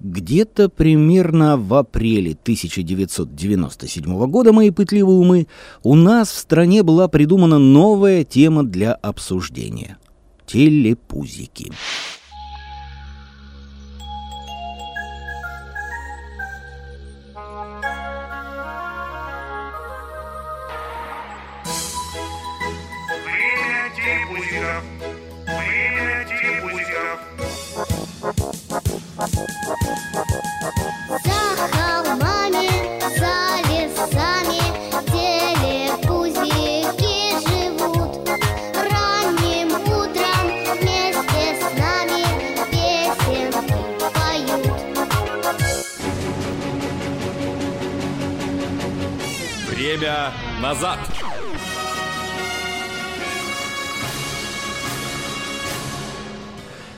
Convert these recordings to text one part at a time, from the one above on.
Где-то примерно в апреле 1997 года, мои пытливые умы, у нас в стране была придумана новая тема для обсуждения – телепузики. Время Время назад.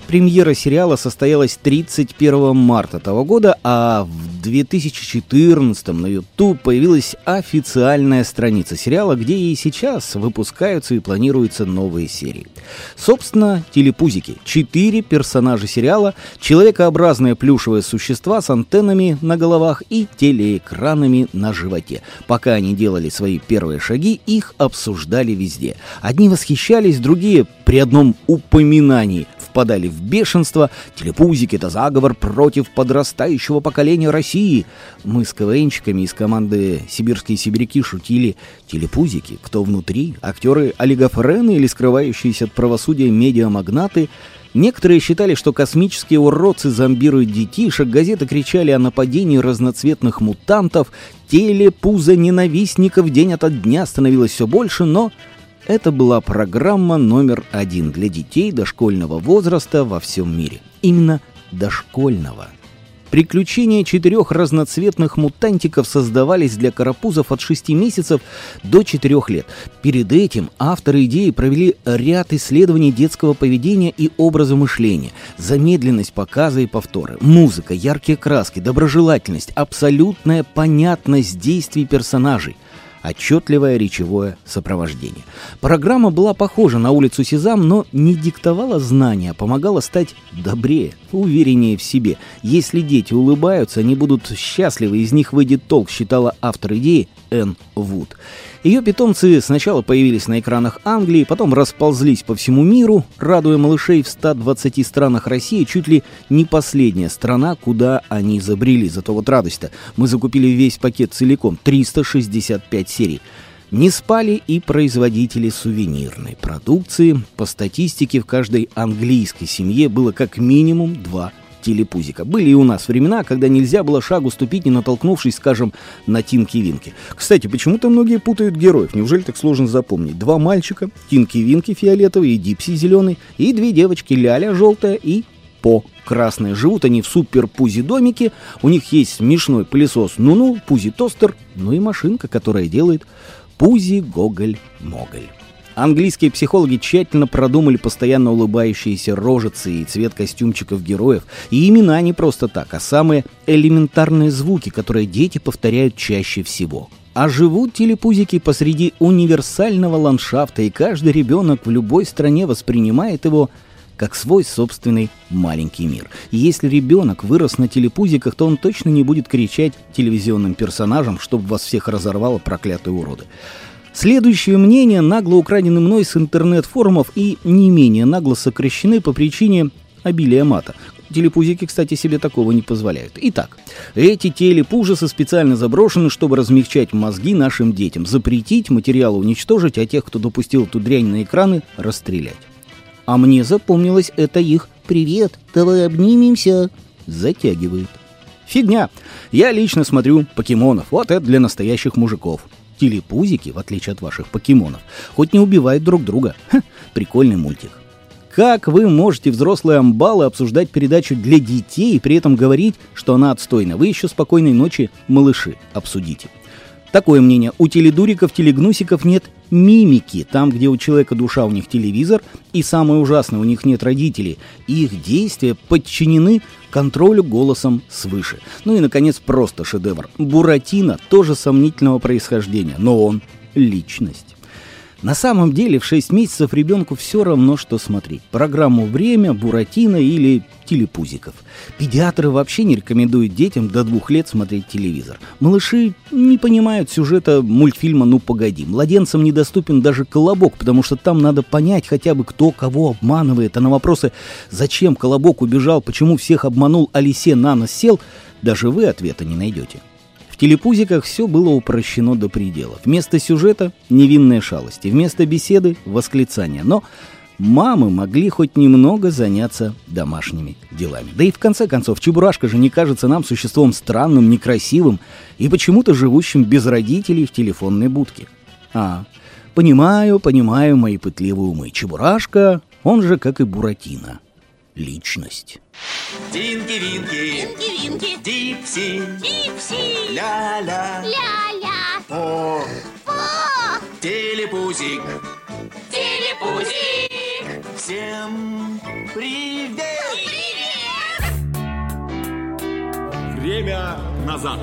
Премьера сериала состоялась 31 марта того года, а в 2014 на YouTube появилась официальная страница сериала, где и сейчас выпускаются и планируются новые серии. Собственно, телепузики. Четыре персонажа сериала, человекообразные плюшевые существа с антеннами на головах и телеэкранами на животе. Пока они делали свои первые шаги, их обсуждали везде. Одни восхищались, другие при одном упоминании впадали в бешенство. Телепузики — это заговор против подрастающего поколения России. Мы с КВНчиками из команды «Сибирские сибиряки» шутили. Телепузики, кто внутри? Актеры олигофрены или скрывающиеся от правосудия медиамагнаты? Некоторые считали, что космические уродцы зомбируют детишек, газеты кричали о нападении разноцветных мутантов, телепуза ненавистников день ото дня становилось все больше, но это была программа номер один для детей дошкольного возраста во всем мире. Именно дошкольного. Приключения четырех разноцветных мутантиков создавались для карапузов от 6 месяцев до 4 лет. Перед этим авторы идеи провели ряд исследований детского поведения и образа мышления. Замедленность показа и повторы, музыка, яркие краски, доброжелательность, абсолютная понятность действий персонажей отчетливое речевое сопровождение. Программа была похожа на улицу Сезам, но не диктовала знания, а помогала стать добрее, увереннее в себе. Если дети улыбаются, они будут счастливы, из них выйдет толк, считала автор идеи Энн Вуд. Ее питомцы сначала появились на экранах Англии, потом расползлись по всему миру, радуя малышей в 120 странах России, чуть ли не последняя страна, куда они забрели. Зато вот радость-то. Мы закупили весь пакет целиком, 365 серий. Не спали и производители сувенирной продукции. По статистике, в каждой английской семье было как минимум два телепузика. Были и у нас времена, когда нельзя было шагу ступить, не натолкнувшись, скажем, на Тинки-Винки. Кстати, почему-то многие путают героев. Неужели так сложно запомнить? Два мальчика, Тинки-Винки фиолетовый и Дипси зеленый, и две девочки, Ляля желтая и по красные. Живут они в супер-пузи-домике, у них есть смешной пылесос ну-ну, пузи-тостер, ну и машинка, которая делает пузи-гоголь-моголь. Английские психологи тщательно продумали постоянно улыбающиеся рожицы и цвет костюмчиков героев. И имена не просто так, а самые элементарные звуки, которые дети повторяют чаще всего. А живут телепузики посреди универсального ландшафта, и каждый ребенок в любой стране воспринимает его как свой собственный маленький мир. И если ребенок вырос на телепузиках, то он точно не будет кричать телевизионным персонажам, чтобы вас всех разорвало проклятые уроды. Следующие мнения нагло украдены мной с интернет-форумов и не менее нагло сокращены по причине обилия мата. Телепузики, кстати, себе такого не позволяют. Итак, эти телепужасы специально заброшены, чтобы размягчать мозги нашим детям, запретить материалы уничтожить, а тех, кто допустил эту дрянь на экраны, расстрелять. А мне запомнилось это их «Привет, давай обнимемся» затягивает. Фигня. Я лично смотрю покемонов. Вот это для настоящих мужиков. Телепузики, в отличие от ваших покемонов, хоть не убивают друг друга. Ха, прикольный мультик. Как вы можете, взрослые амбалы, обсуждать передачу для детей и при этом говорить, что она отстойна? Вы еще спокойной ночи, малыши, обсудите. Такое мнение. У теледуриков, телегнусиков нет мимики. Там, где у человека душа, у них телевизор. И самое ужасное, у них нет родителей. Их действия подчинены контролю голосом свыше. Ну и, наконец, просто шедевр. Буратино тоже сомнительного происхождения, но он личность. На самом деле в 6 месяцев ребенку все равно, что смотреть. Программу «Время», «Буратино» или «Телепузиков». Педиатры вообще не рекомендуют детям до двух лет смотреть телевизор. Малыши не понимают сюжета мультфильма «Ну погоди». Младенцам недоступен даже «Колобок», потому что там надо понять хотя бы кто кого обманывает. А на вопросы «Зачем Колобок убежал?», «Почему всех обманул?», «А лисе на нос сел?», даже вы ответа не найдете. Телепузиках все было упрощено до предела. Вместо сюжета – невинные шалости, вместо беседы – восклицания. Но мамы могли хоть немного заняться домашними делами. Да и в конце концов, Чебурашка же не кажется нам существом странным, некрасивым и почему-то живущим без родителей в телефонной будке. А, понимаю, понимаю мои пытливые умы. Чебурашка, он же, как и Буратино, личность. Тинки-винки, Винки, дипси, Дипси, ля-ля, ля-ля, о, о, телепузик. телепузик, Всем привет! привет! Время назад.